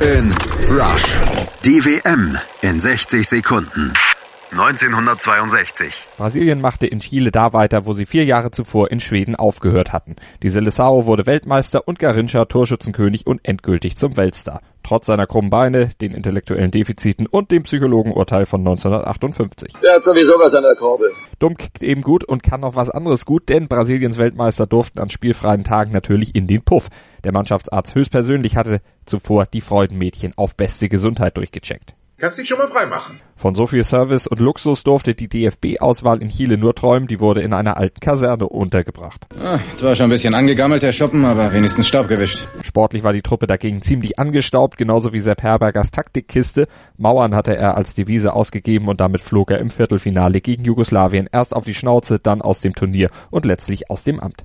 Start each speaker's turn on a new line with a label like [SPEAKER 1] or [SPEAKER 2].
[SPEAKER 1] in Rush. Die WM in 60 Sekunden. 1962.
[SPEAKER 2] Brasilien machte in Chile da weiter, wo sie vier Jahre zuvor in Schweden aufgehört hatten. Die Seleção wurde Weltmeister und Garincha Torschützenkönig und endgültig zum Weltstar. Trotz seiner krummen Beine, den intellektuellen Defiziten und dem Psychologenurteil von 1958.
[SPEAKER 3] Der hat sowieso was an der Kurbel.
[SPEAKER 2] Dumm kickt eben gut und kann noch was anderes gut, denn Brasiliens Weltmeister durften an spielfreien Tagen natürlich in den Puff. Der Mannschaftsarzt höchstpersönlich hatte zuvor die Freudenmädchen auf beste Gesundheit durchgecheckt.
[SPEAKER 4] Kannst dich schon mal freimachen.
[SPEAKER 2] Von so viel Service und Luxus durfte die DFB-Auswahl in Chile nur träumen, die wurde in einer alten Kaserne untergebracht.
[SPEAKER 5] Ah, zwar schon ein bisschen angegammelt, der Schuppen, aber wenigstens Staub gewischt.
[SPEAKER 2] Sportlich war die Truppe dagegen ziemlich angestaubt, genauso wie Sepp Herbergers Taktikkiste. Mauern hatte er als Devise ausgegeben und damit flog er im Viertelfinale gegen Jugoslawien erst auf die Schnauze, dann aus dem Turnier und letztlich aus dem Amt.